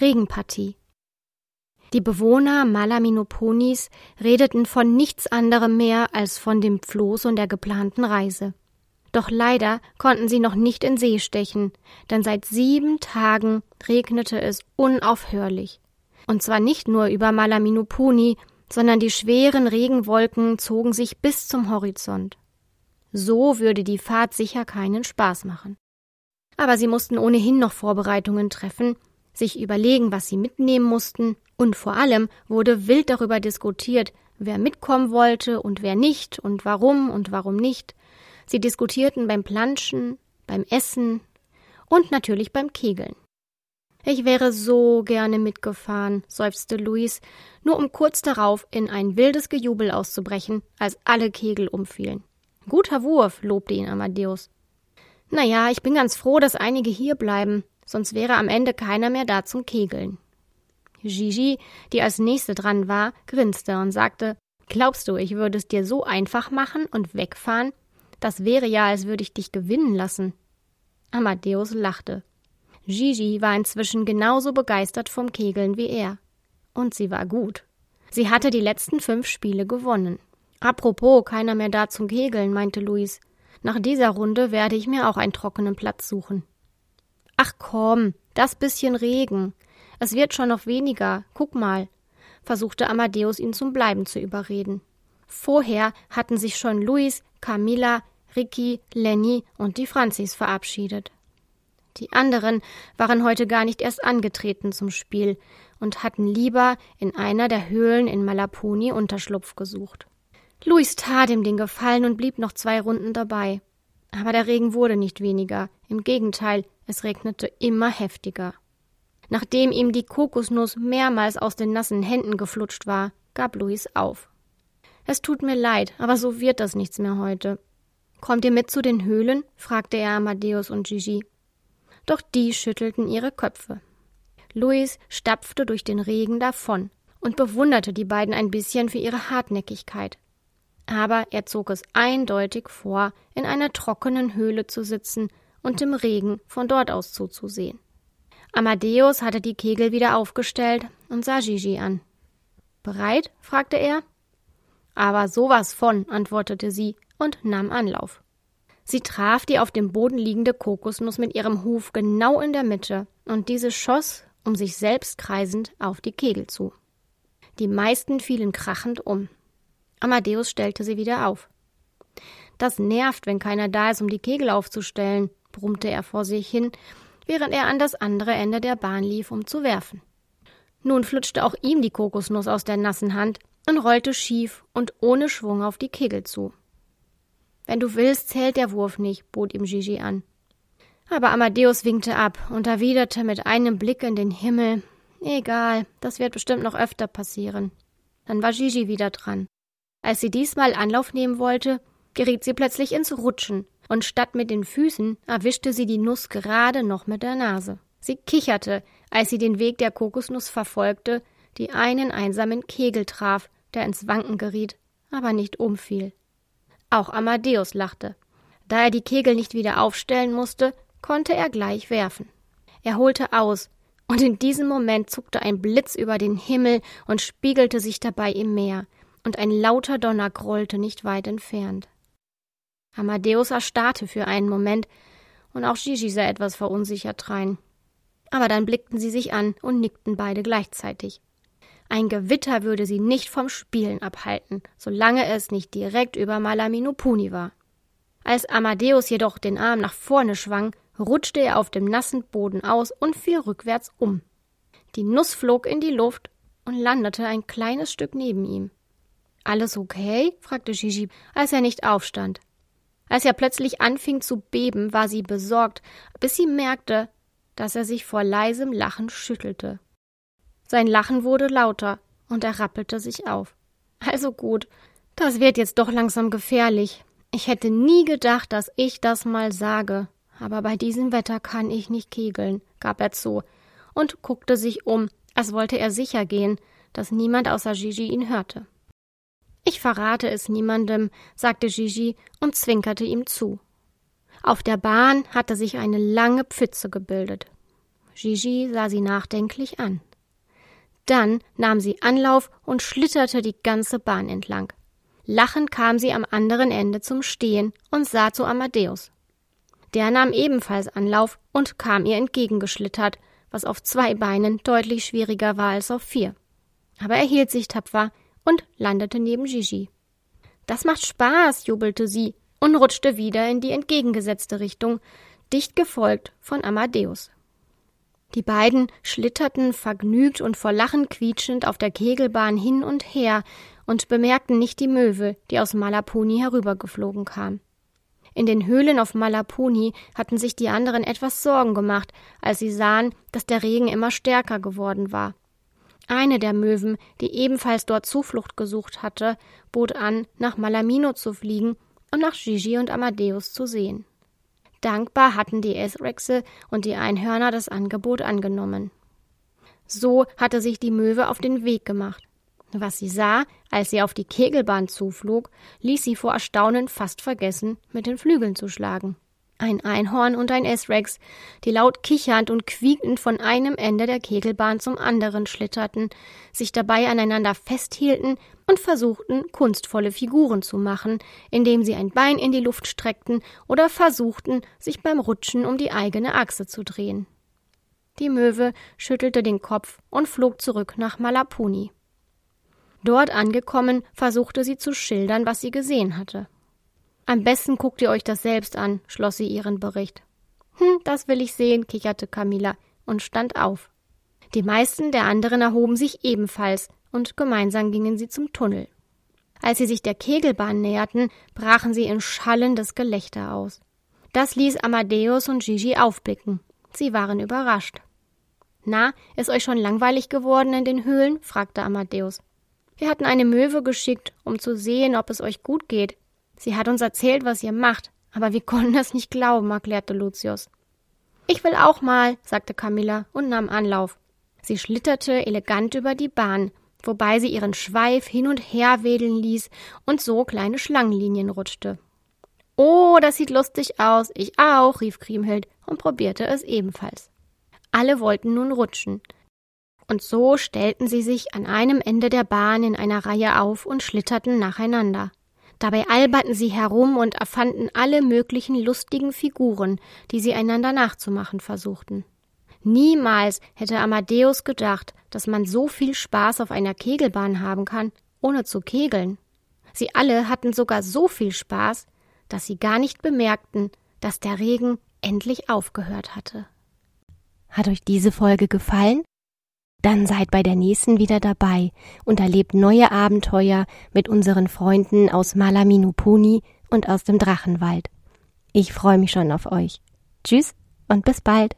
Regenpartie Die Bewohner Malaminoponis redeten von nichts anderem mehr als von dem Floß und der geplanten Reise. Doch leider konnten sie noch nicht in See stechen, denn seit sieben Tagen regnete es unaufhörlich. Und zwar nicht nur über Malaminupuni, sondern die schweren Regenwolken zogen sich bis zum Horizont. So würde die Fahrt sicher keinen Spaß machen. Aber sie mussten ohnehin noch Vorbereitungen treffen, sich überlegen, was sie mitnehmen mussten, und vor allem wurde wild darüber diskutiert, wer mitkommen wollte und wer nicht und warum und warum nicht. Sie diskutierten beim Planschen, beim Essen und natürlich beim Kegeln. Ich wäre so gerne mitgefahren, seufzte Luis, nur um kurz darauf in ein wildes Gejubel auszubrechen, als alle Kegel umfielen. Guter Wurf, lobte ihn Amadeus. Na ja, ich bin ganz froh, dass einige hier bleiben, sonst wäre am Ende keiner mehr da zum Kegeln. Gigi, die als nächste dran war, grinste und sagte, Glaubst du, ich würde es dir so einfach machen und wegfahren? Das wäre ja, als würde ich dich gewinnen lassen. Amadeus lachte. Gigi war inzwischen genauso begeistert vom Kegeln wie er. Und sie war gut. Sie hatte die letzten fünf Spiele gewonnen. Apropos, keiner mehr da zum Kegeln, meinte Luis. Nach dieser Runde werde ich mir auch einen trockenen Platz suchen. Ach komm, das bisschen Regen. Es wird schon noch weniger. Guck mal, versuchte Amadeus ihn zum Bleiben zu überreden. Vorher hatten sich schon Luis, Camilla, Ricky, Lenny und die Franzis verabschiedet. Die anderen waren heute gar nicht erst angetreten zum Spiel und hatten lieber in einer der Höhlen in Malaponi Unterschlupf gesucht. Luis tat ihm den Gefallen und blieb noch zwei Runden dabei. Aber der Regen wurde nicht weniger, im Gegenteil, es regnete immer heftiger. Nachdem ihm die Kokosnuss mehrmals aus den nassen Händen geflutscht war, gab Luis auf. Es tut mir leid, aber so wird das nichts mehr heute. Kommt ihr mit zu den Höhlen? fragte er Amadeus und Gigi. Doch die schüttelten ihre Köpfe. Luis stapfte durch den Regen davon und bewunderte die beiden ein bisschen für ihre Hartnäckigkeit. Aber er zog es eindeutig vor, in einer trockenen Höhle zu sitzen und dem Regen von dort aus zuzusehen. Amadeus hatte die Kegel wieder aufgestellt und sah Gigi an. Bereit? fragte er. Aber sowas von, antwortete sie und nahm Anlauf. Sie traf die auf dem Boden liegende Kokosnuss mit ihrem Huf genau in der Mitte, und diese schoss, um sich selbst kreisend, auf die Kegel zu. Die meisten fielen krachend um. Amadeus stellte sie wieder auf. Das nervt, wenn keiner da ist, um die Kegel aufzustellen, brummte er vor sich hin, während er an das andere Ende der Bahn lief, um zu werfen. Nun flutschte auch ihm die Kokosnuss aus der nassen Hand und rollte schief und ohne Schwung auf die Kegel zu. Wenn du willst, zählt der Wurf nicht, bot ihm Gigi an. Aber Amadeus winkte ab und erwiderte mit einem Blick in den Himmel Egal, das wird bestimmt noch öfter passieren. Dann war Gigi wieder dran. Als sie diesmal Anlauf nehmen wollte, geriet sie plötzlich ins Rutschen, und statt mit den Füßen erwischte sie die Nuss gerade noch mit der Nase. Sie kicherte, als sie den Weg der Kokosnuss verfolgte, die einen einsamen Kegel traf, der ins Wanken geriet, aber nicht umfiel. Auch Amadeus lachte. Da er die Kegel nicht wieder aufstellen musste, konnte er gleich werfen. Er holte aus, und in diesem Moment zuckte ein Blitz über den Himmel und spiegelte sich dabei im Meer, und ein lauter Donner grollte nicht weit entfernt. Amadeus erstarrte für einen Moment, und auch Gigi sah etwas verunsichert drein. Aber dann blickten sie sich an und nickten beide gleichzeitig. Ein Gewitter würde sie nicht vom Spielen abhalten, solange es nicht direkt über Malaminupuni war. Als Amadeus jedoch den Arm nach vorne schwang, rutschte er auf dem nassen Boden aus und fiel rückwärts um. Die Nuss flog in die Luft und landete ein kleines Stück neben ihm. Alles okay? fragte Gigi, als er nicht aufstand. Als er plötzlich anfing zu beben, war sie besorgt, bis sie merkte, dass er sich vor leisem Lachen schüttelte. Sein Lachen wurde lauter und er rappelte sich auf. Also gut, das wird jetzt doch langsam gefährlich. Ich hätte nie gedacht, dass ich das mal sage. Aber bei diesem Wetter kann ich nicht kegeln, gab er zu und guckte sich um, als wollte er sicher gehen, dass niemand außer Gigi ihn hörte. Ich verrate es niemandem, sagte Gigi und zwinkerte ihm zu. Auf der Bahn hatte sich eine lange Pfütze gebildet. Gigi sah sie nachdenklich an. Dann nahm sie Anlauf und schlitterte die ganze Bahn entlang. Lachend kam sie am anderen Ende zum Stehen und sah zu Amadeus. Der nahm ebenfalls Anlauf und kam ihr entgegengeschlittert, was auf zwei Beinen deutlich schwieriger war als auf vier. Aber er hielt sich tapfer und landete neben Gigi. Das macht Spaß, jubelte sie und rutschte wieder in die entgegengesetzte Richtung, dicht gefolgt von Amadeus. Die beiden schlitterten vergnügt und vor Lachen quietschend auf der Kegelbahn hin und her und bemerkten nicht die Möwe, die aus Malapuni herübergeflogen kam. In den Höhlen auf Malapuni hatten sich die anderen etwas Sorgen gemacht, als sie sahen, dass der Regen immer stärker geworden war. Eine der Möwen, die ebenfalls dort Zuflucht gesucht hatte, bot an, nach Malamino zu fliegen und nach Gigi und Amadeus zu sehen. Dankbar hatten die Esrexe und die Einhörner das Angebot angenommen. So hatte sich die Möwe auf den Weg gemacht. Was sie sah, als sie auf die Kegelbahn zuflog, ließ sie vor Erstaunen fast vergessen, mit den Flügeln zu schlagen. Ein Einhorn und ein Esrex, die laut kichernd und quiekend von einem Ende der Kegelbahn zum anderen schlitterten, sich dabei aneinander festhielten und versuchten, kunstvolle Figuren zu machen, indem sie ein Bein in die Luft streckten oder versuchten, sich beim Rutschen um die eigene Achse zu drehen. Die Möwe schüttelte den Kopf und flog zurück nach Malapuni. Dort angekommen, versuchte sie zu schildern, was sie gesehen hatte. Am besten guckt ihr euch das selbst an, schloss sie ihren Bericht. Hm, das will ich sehen, kicherte Camilla und stand auf. Die meisten der anderen erhoben sich ebenfalls und gemeinsam gingen sie zum Tunnel. Als sie sich der Kegelbahn näherten, brachen sie in schallendes Gelächter aus. Das ließ Amadeus und Gigi aufblicken. Sie waren überrascht. Na, ist euch schon langweilig geworden in den Höhlen? fragte Amadeus. Wir hatten eine Möwe geschickt, um zu sehen, ob es euch gut geht. Sie hat uns erzählt, was ihr macht, aber wir konnten es nicht glauben, erklärte Lucius. Ich will auch mal, sagte Camilla und nahm Anlauf. Sie schlitterte elegant über die Bahn, wobei sie ihren Schweif hin und her wedeln ließ und so kleine Schlangenlinien rutschte. Oh, das sieht lustig aus, ich auch, rief Kriemhild und probierte es ebenfalls. Alle wollten nun rutschen, und so stellten sie sich an einem Ende der Bahn in einer Reihe auf und schlitterten nacheinander. Dabei alberten sie herum und erfanden alle möglichen lustigen Figuren, die sie einander nachzumachen versuchten. Niemals hätte Amadeus gedacht, dass man so viel Spaß auf einer Kegelbahn haben kann, ohne zu kegeln. Sie alle hatten sogar so viel Spaß, dass sie gar nicht bemerkten, dass der Regen endlich aufgehört hatte. Hat euch diese Folge gefallen? Dann seid bei der nächsten wieder dabei und erlebt neue Abenteuer mit unseren Freunden aus Malaminupuni und aus dem Drachenwald. Ich freue mich schon auf euch. Tschüss und bis bald.